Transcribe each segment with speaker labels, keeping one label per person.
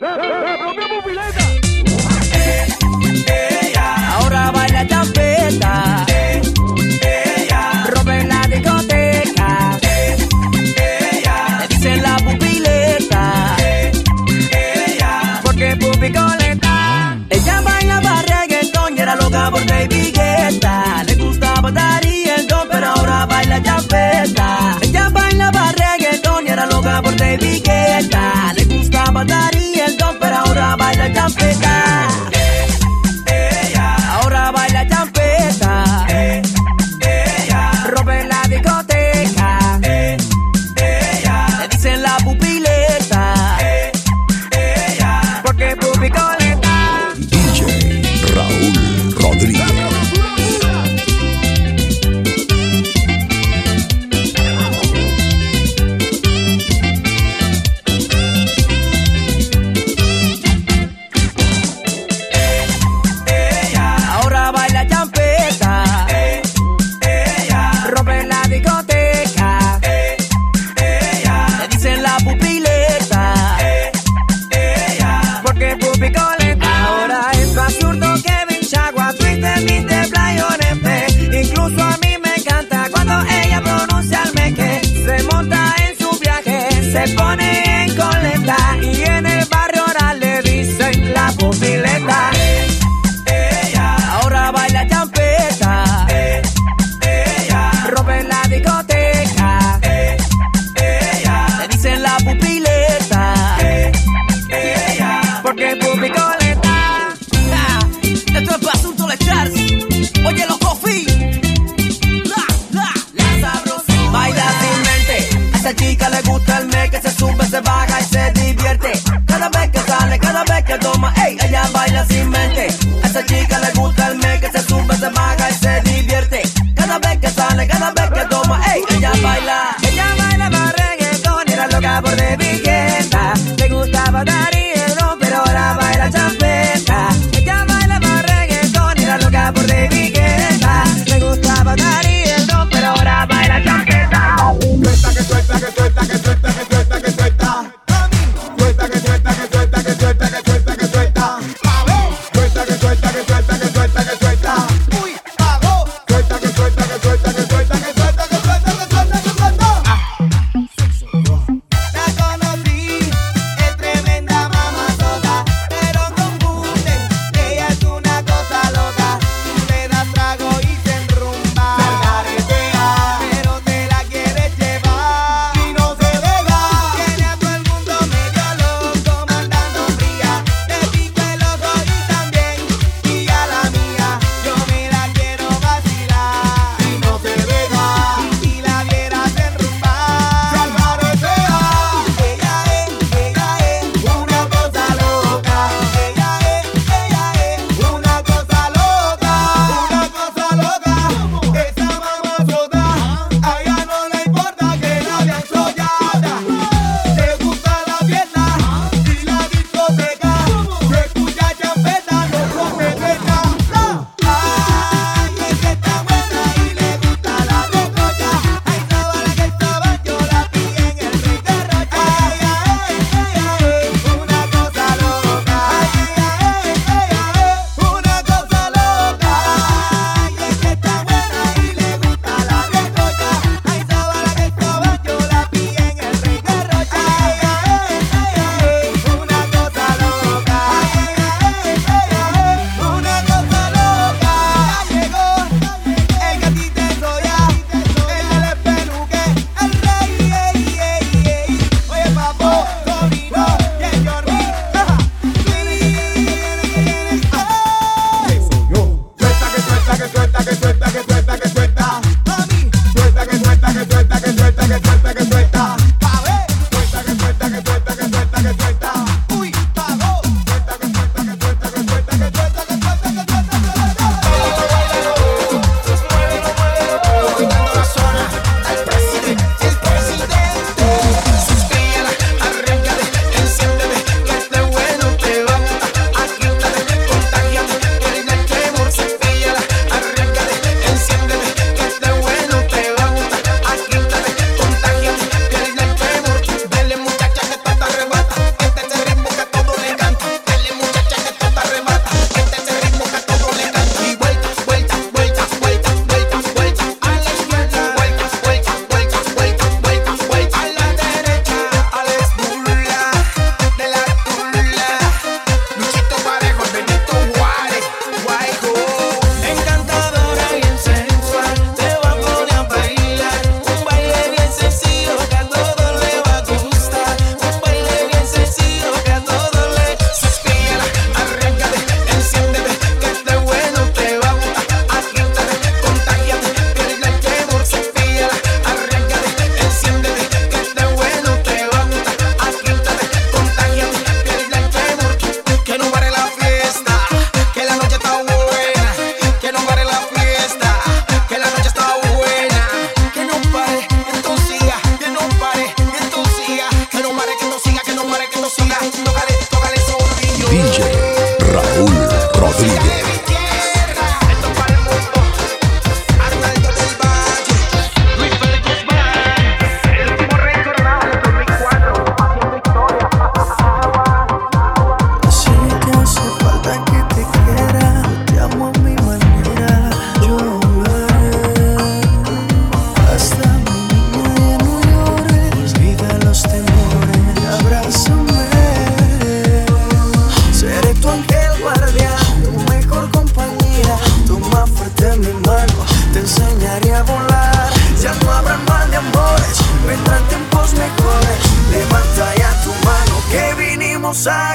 Speaker 1: Eu é, é, se pone ella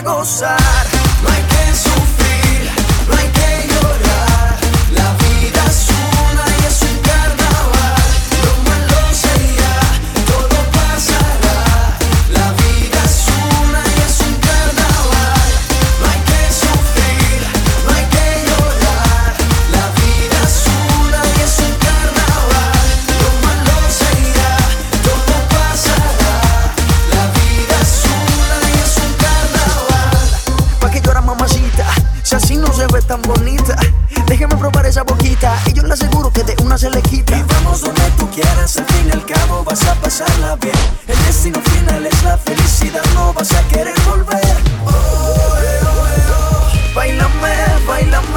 Speaker 2: gozar. No hay que sufrir, se tan bonita. Déjeme probar esa boquita y yo le aseguro que de una se le. Y vamos donde tú quieras, al fin y al cabo vas a pasarla bien. El destino final es la felicidad, no vas a querer volver. Oh, eh, oh, eh, oh. Bailame, bailame.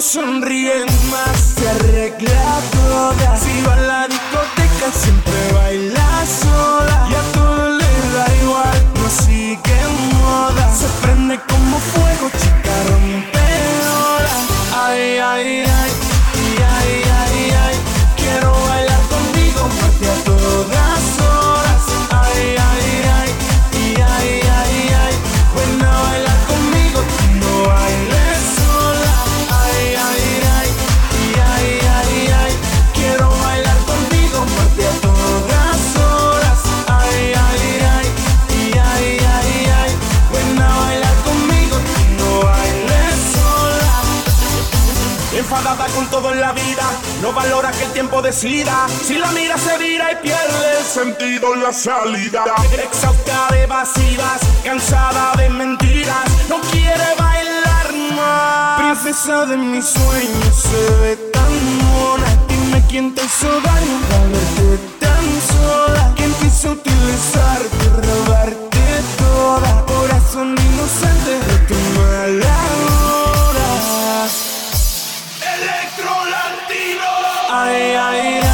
Speaker 2: No
Speaker 3: sonríen más, se arregla toda. Si va a la discoteca, siempre baila sola. Y a todo le da igual, no sigue moda. Se prende como fuego, chica decida. Si la mira se vira y pierde el sentido en la salida. Exhausta de evasivas, cansada de mentiras, no quiere bailar más. Princesa de mis sueños se ve tan mona. Dime quién te hizo daño para verte tan sola. ¿Quién quiso utilizarte robarte toda? Corazón inocente ai, ai.